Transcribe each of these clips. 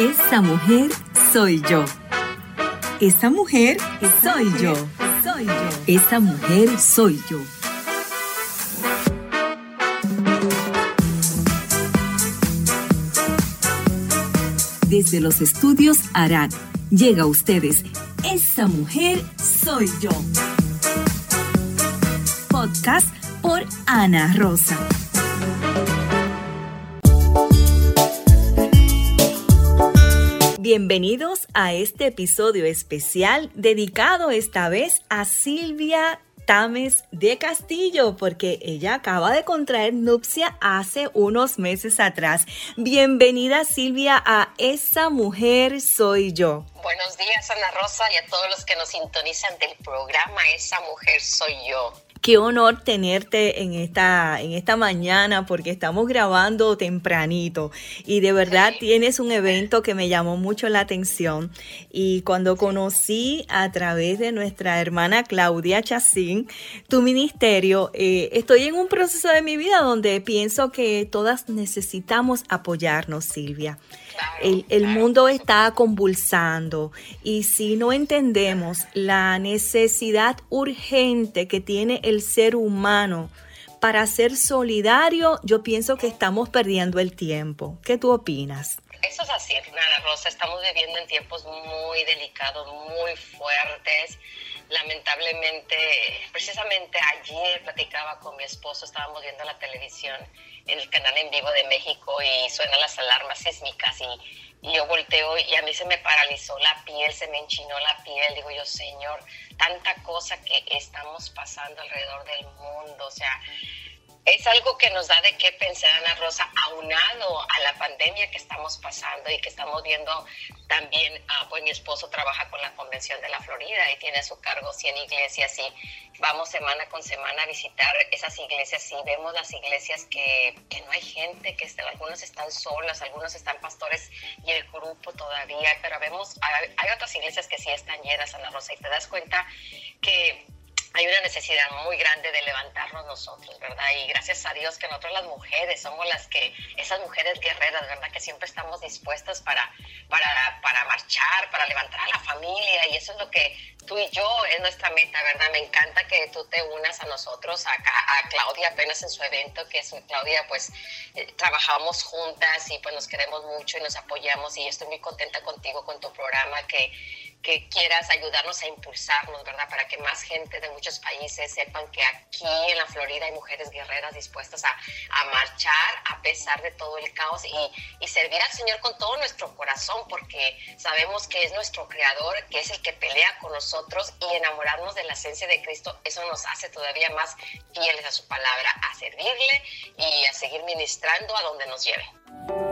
Esa mujer soy yo. Esa mujer soy yo. Soy yo. Esa mujer soy yo. Desde los estudios Arad llega a ustedes Esa mujer soy yo. Podcast por Ana Rosa. Bienvenidos a este episodio especial dedicado esta vez a Silvia Tames de Castillo, porque ella acaba de contraer nupcia hace unos meses atrás. Bienvenida Silvia a Esa Mujer Soy Yo. Buenos días Ana Rosa y a todos los que nos sintonizan del programa Esa Mujer Soy Yo. Qué honor tenerte en esta, en esta mañana porque estamos grabando tempranito. Y de verdad tienes un evento que me llamó mucho la atención. Y cuando conocí a través de nuestra hermana Claudia Chacín tu ministerio, eh, estoy en un proceso de mi vida donde pienso que todas necesitamos apoyarnos, Silvia. El, mundo está convulsando y si no entendemos la necesidad urgente que tiene el ser humano para ser solidario, yo pienso que estamos perdiendo el tiempo. ¿Qué tú opinas? Eso es así, Ana Rosa. Estamos viviendo en tiempos muy delicados, muy fuertes. Lamentablemente, precisamente ayer platicaba con mi esposo, estábamos viendo la televisión en el canal en vivo de México y suenan las alarmas sísmicas y, yo volteo y a mí se me paralizó la piel, se me enchinó la piel. Digo yo, Señor, tanta cosa que estamos pasando alrededor del mundo, o sea, es algo que nos da de qué pensar, Ana Rosa, aunado a la pandemia que estamos pasando y que estamos viendo también, ah, pues mi esposo trabaja con la Convención de la Florida y tiene a su cargo 100 iglesias y vamos semana con semana a visitar esas iglesias y vemos las iglesias que, que no hay gente, que están, algunos están solas, algunos están pastores y el grupo todavía, pero vemos, hay, hay otras iglesias que sí están llenas, Ana Rosa, y te das cuenta que hay una necesidad muy grande de levantarnos nosotros, ¿verdad? Y gracias a Dios que nosotros las mujeres somos las que, esas mujeres guerreras, ¿verdad? Que siempre estamos dispuestas para, para, para marchar, para levantar a la familia y eso es lo que tú y yo es nuestra meta, ¿verdad? Me encanta que tú te unas a nosotros, a, a Claudia apenas en su evento, que es Claudia, pues eh, trabajamos juntas y pues nos queremos mucho y nos apoyamos y estoy muy contenta contigo, con tu programa, que que quieras ayudarnos a impulsarnos, ¿verdad? Para que más gente de muchos países sepan que aquí en la Florida hay mujeres guerreras dispuestas a, a marchar a pesar de todo el caos y, y, servir al Señor con todo nuestro corazón, porque sabemos que es nuestro Creador, que es el que pelea con nosotros y enamorarnos de la esencia de Cristo, eso nos hace todavía más fieles a su palabra, a servirle y a seguir ministrando a donde nos lleve.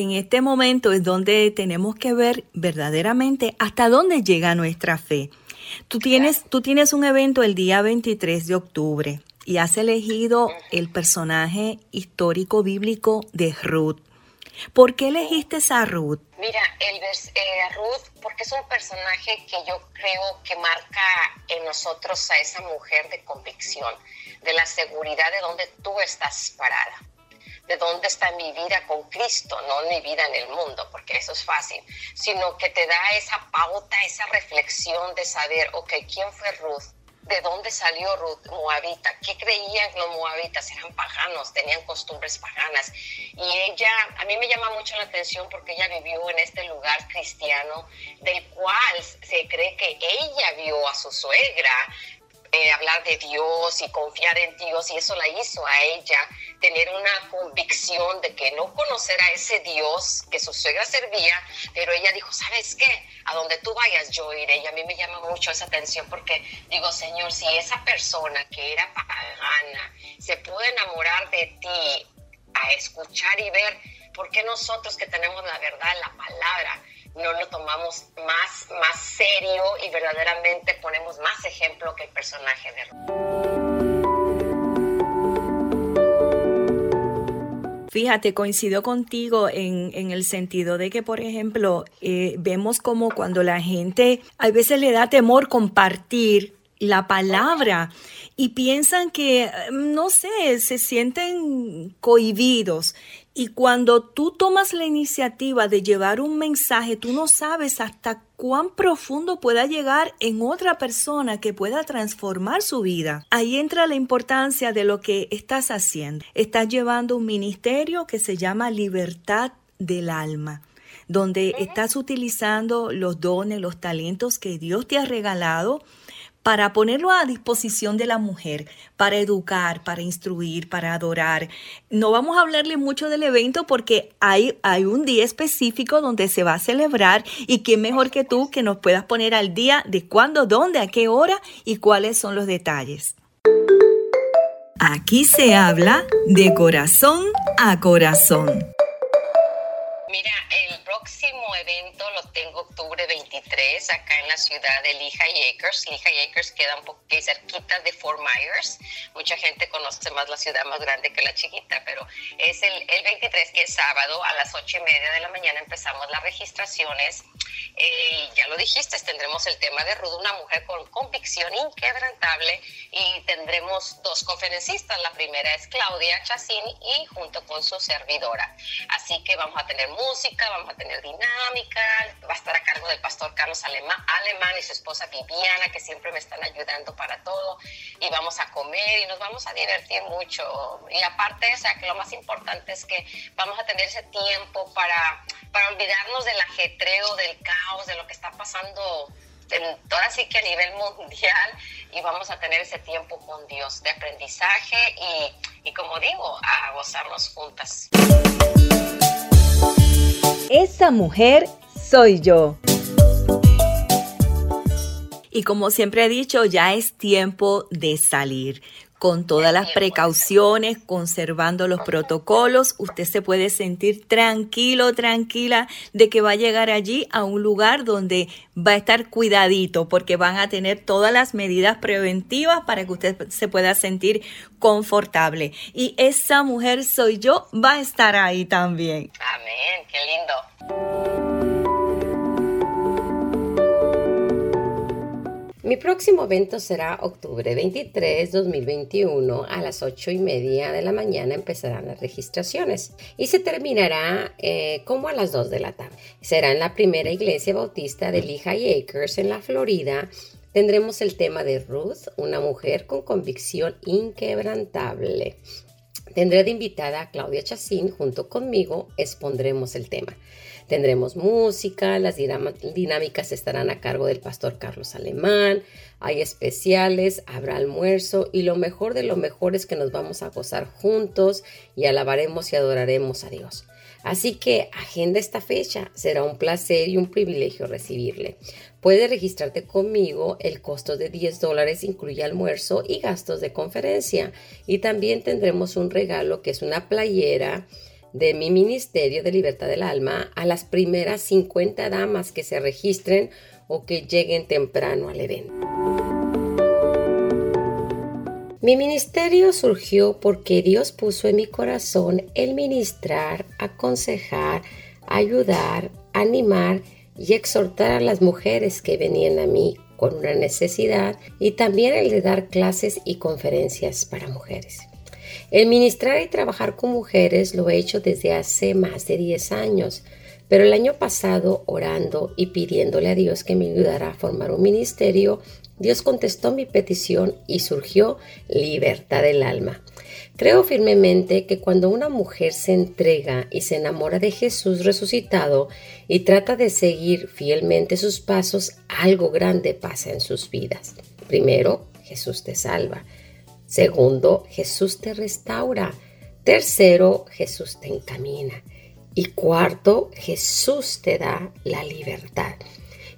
En este momento es donde tenemos que ver verdaderamente hasta dónde llega nuestra fe. Tú tienes, tú tienes un evento el día 23 de octubre y has elegido el personaje histórico bíblico de Ruth. ¿Por qué elegiste a Ruth? Mira, el, eh, Ruth, porque es un personaje que yo creo que marca en nosotros a esa mujer de convicción, de la seguridad de donde tú estás parada de dónde está mi vida con Cristo, no mi vida en el mundo, porque eso es fácil, sino que te da esa pauta, esa reflexión de saber, ok, ¿quién fue Ruth? ¿De dónde salió Ruth, moabita? ¿Qué creían los moabitas? Eran paganos, tenían costumbres paganas. Y ella, a mí me llama mucho la atención porque ella vivió en este lugar cristiano, del cual se cree que ella vio a su suegra hablar de Dios y confiar en Dios y eso la hizo a ella tener una convicción de que no conocer a ese Dios que su suegra servía, pero ella dijo, ¿sabes qué? A donde tú vayas yo iré y a mí me llama mucho esa atención porque digo, Señor, si esa persona que era pagana se puede enamorar de ti a escuchar y ver, ¿por qué nosotros que tenemos la verdad, la palabra, no lo tomamos más, más serio y verdaderamente ponemos más ejemplo que el personaje de Fíjate, coincido contigo en, en, el sentido de que, por ejemplo, eh, vemos como cuando la gente a veces le da temor compartir la palabra y piensan que, no sé, se sienten cohibidos. Y cuando tú tomas la iniciativa de llevar un mensaje, tú no sabes hasta cuán profundo pueda llegar en otra persona que pueda transformar su vida. Ahí entra la importancia de lo que estás haciendo. Estás llevando un ministerio que se llama libertad del alma donde estás utilizando los dones, los talentos que Dios te ha regalado para ponerlo a disposición de la mujer, para educar, para instruir, para adorar. No vamos a hablarle mucho del evento porque hay, hay un día específico donde se va a celebrar y quién mejor que tú que nos puedas poner al día de cuándo, dónde, a qué hora y cuáles son los detalles. Aquí se habla de corazón a corazón. Mira, el próximo evento lo tengo octubre 23 acá en la ciudad de Lehigh Acres. Lehigh Acres queda un poco cerquita de Fort Myers. Mucha gente conoce más la ciudad más grande que la chiquita, pero es el, el 23 que es sábado a las 8 y media de la mañana empezamos las registraciones. Eh, ya lo dijiste, tendremos el tema de Ruth, una mujer con convicción inquebrantable y tendremos dos conferencistas. La primera es Claudia Chacín y junto con su servidora. Así que vamos a tener música, vamos a tener dinámica, va a estar a cargo del pastor Carlos Alemán, Alemán y su esposa Viviana, que siempre me están ayudando para todo, y vamos a comer y nos vamos a divertir mucho. Y aparte, o sea, que lo más importante es que vamos a tener ese tiempo para, para olvidarnos del ajetreo, del caos, de lo que está pasando toda sí que a nivel mundial y vamos a tener ese tiempo con Dios de aprendizaje y, y como digo, a gozarnos juntas. Esa mujer soy yo. Y como siempre he dicho, ya es tiempo de salir con todas las precauciones, conservando los protocolos, usted se puede sentir tranquilo, tranquila de que va a llegar allí a un lugar donde va a estar cuidadito, porque van a tener todas las medidas preventivas para que usted se pueda sentir confortable. Y esa mujer soy yo, va a estar ahí también. Amén, qué lindo. Mi próximo evento será octubre 23, 2021, a las 8 y media de la mañana empezarán las registraciones y se terminará eh, como a las 2 de la tarde. Será en la primera iglesia bautista de Lehigh Acres en la Florida. Tendremos el tema de Ruth, una mujer con convicción inquebrantable. Tendré de invitada a Claudia Chacín, junto conmigo expondremos el tema. Tendremos música, las dinámicas estarán a cargo del pastor Carlos Alemán, hay especiales, habrá almuerzo y lo mejor de lo mejor es que nos vamos a gozar juntos y alabaremos y adoraremos a Dios. Así que agenda esta fecha, será un placer y un privilegio recibirle. Puedes registrarte conmigo, el costo de 10 dólares incluye almuerzo y gastos de conferencia y también tendremos un regalo que es una playera de mi Ministerio de Libertad del Alma a las primeras 50 damas que se registren o que lleguen temprano al evento. Mi ministerio surgió porque Dios puso en mi corazón el ministrar, aconsejar, ayudar, animar y exhortar a las mujeres que venían a mí con una necesidad y también el de dar clases y conferencias para mujeres. El ministrar y trabajar con mujeres lo he hecho desde hace más de 10 años, pero el año pasado, orando y pidiéndole a Dios que me ayudara a formar un ministerio, Dios contestó mi petición y surgió libertad del alma. Creo firmemente que cuando una mujer se entrega y se enamora de Jesús resucitado y trata de seguir fielmente sus pasos, algo grande pasa en sus vidas. Primero, Jesús te salva. Segundo, Jesús te restaura. Tercero, Jesús te encamina. Y cuarto, Jesús te da la libertad.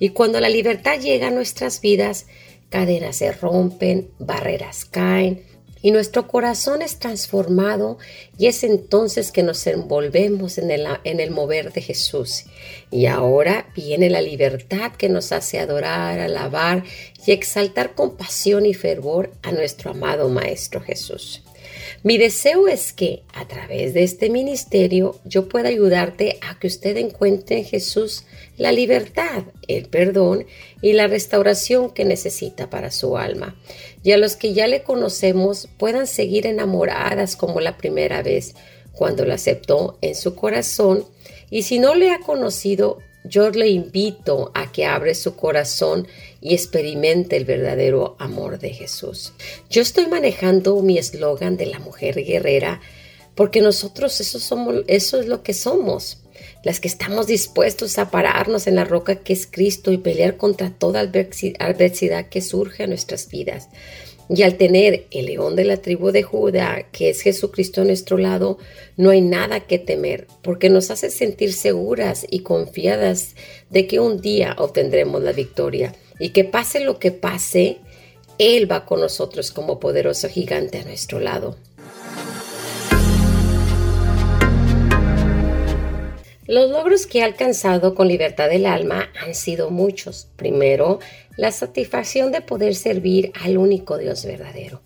Y cuando la libertad llega a nuestras vidas, cadenas se rompen, barreras caen, y nuestro corazón es transformado y es entonces que nos envolvemos en el, en el mover de Jesús. Y ahora viene la libertad que nos hace adorar, alabar y exaltar con pasión y fervor a nuestro amado Maestro Jesús. Mi deseo es que a través de este ministerio yo pueda ayudarte a que usted encuentre en Jesús la libertad, el perdón y la restauración que necesita para su alma. Y a los que ya le conocemos puedan seguir enamoradas como la primera vez cuando la aceptó en su corazón. Y si no le ha conocido, yo le invito a que abre su corazón y experimente el verdadero amor de Jesús. Yo estoy manejando mi eslogan de la mujer guerrera porque nosotros eso, somos, eso es lo que somos, las que estamos dispuestos a pararnos en la roca que es Cristo y pelear contra toda adversidad que surge a nuestras vidas. Y al tener el león de la tribu de Judá, que es Jesucristo a nuestro lado, no hay nada que temer, porque nos hace sentir seguras y confiadas de que un día obtendremos la victoria y que pase lo que pase, Él va con nosotros como poderoso gigante a nuestro lado. Los logros que he alcanzado con libertad del alma han sido muchos. Primero, la satisfacción de poder servir al único Dios verdadero,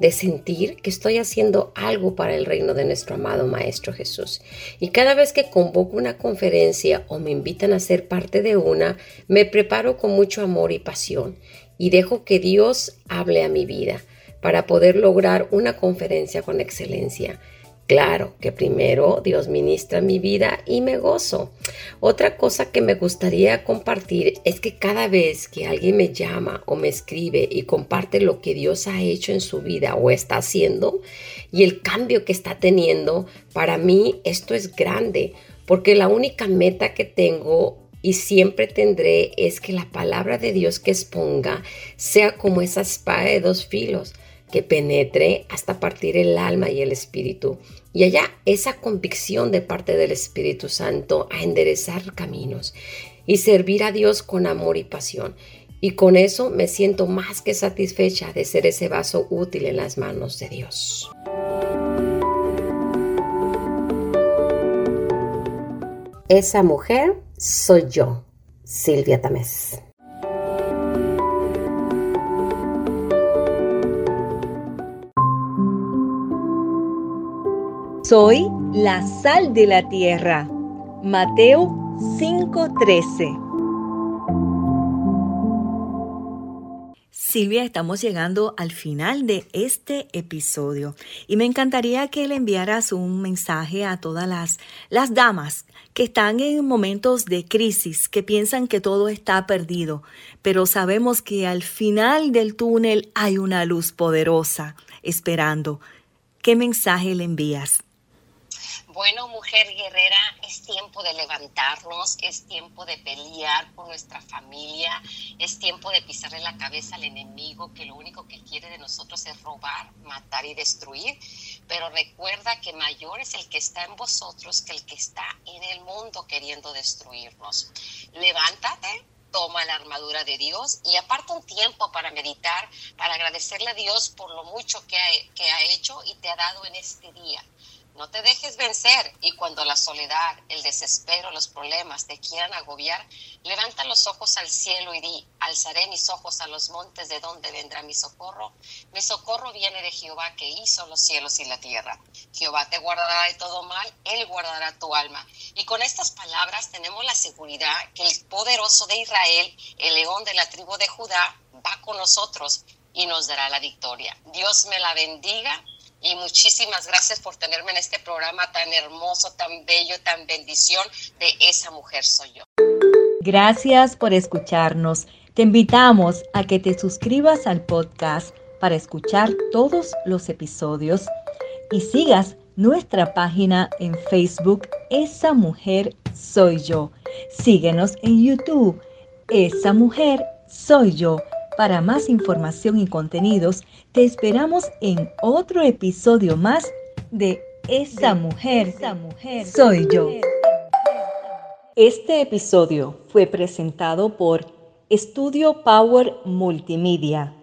de sentir que estoy haciendo algo para el reino de nuestro amado Maestro Jesús. Y cada vez que convoco una conferencia o me invitan a ser parte de una, me preparo con mucho amor y pasión y dejo que Dios hable a mi vida para poder lograr una conferencia con excelencia. Claro que primero Dios ministra mi vida y me gozo. Otra cosa que me gustaría compartir es que cada vez que alguien me llama o me escribe y comparte lo que Dios ha hecho en su vida o está haciendo y el cambio que está teniendo, para mí esto es grande porque la única meta que tengo y siempre tendré es que la palabra de Dios que exponga sea como esa espada de dos filos que penetre hasta partir el alma y el espíritu. Y allá esa convicción de parte del Espíritu Santo a enderezar caminos y servir a Dios con amor y pasión. Y con eso me siento más que satisfecha de ser ese vaso útil en las manos de Dios. Esa mujer soy yo, Silvia Tamés. Soy la sal de la tierra. Mateo 5:13. Silvia, estamos llegando al final de este episodio y me encantaría que le enviaras un mensaje a todas las, las damas que están en momentos de crisis, que piensan que todo está perdido, pero sabemos que al final del túnel hay una luz poderosa esperando. ¿Qué mensaje le envías? Bueno, mujer guerrera, es tiempo de levantarnos, es tiempo de pelear por nuestra familia, es tiempo de pisarle la cabeza al enemigo que lo único que quiere de nosotros es robar, matar y destruir. Pero recuerda que mayor es el que está en vosotros que el que está en el mundo queriendo destruirnos. Levántate, toma la armadura de Dios y aparta un tiempo para meditar, para agradecerle a Dios por lo mucho que ha, que ha hecho y te ha dado en este día. No te dejes vencer y cuando la soledad, el desespero, los problemas te quieran agobiar, levanta los ojos al cielo y di, alzaré mis ojos a los montes de donde vendrá mi socorro. Mi socorro viene de Jehová que hizo los cielos y la tierra. Jehová te guardará de todo mal, Él guardará tu alma. Y con estas palabras tenemos la seguridad que el poderoso de Israel, el león de la tribu de Judá, va con nosotros y nos dará la victoria. Dios me la bendiga y muchísimas gracias por tenerme en este programa tan hermoso, tan bello, tan bendición de esa mujer soy yo. Gracias por escucharnos. Te invitamos a que te suscribas al podcast para escuchar todos los episodios y sigas nuestra página en Facebook Esa Mujer Soy Yo. Síguenos en YouTube Esa Mujer Soy Yo para más información y contenidos, te esperamos en otro episodio más de Esa mujer, esa mujer. Soy yo. Este episodio fue presentado por Estudio Power Multimedia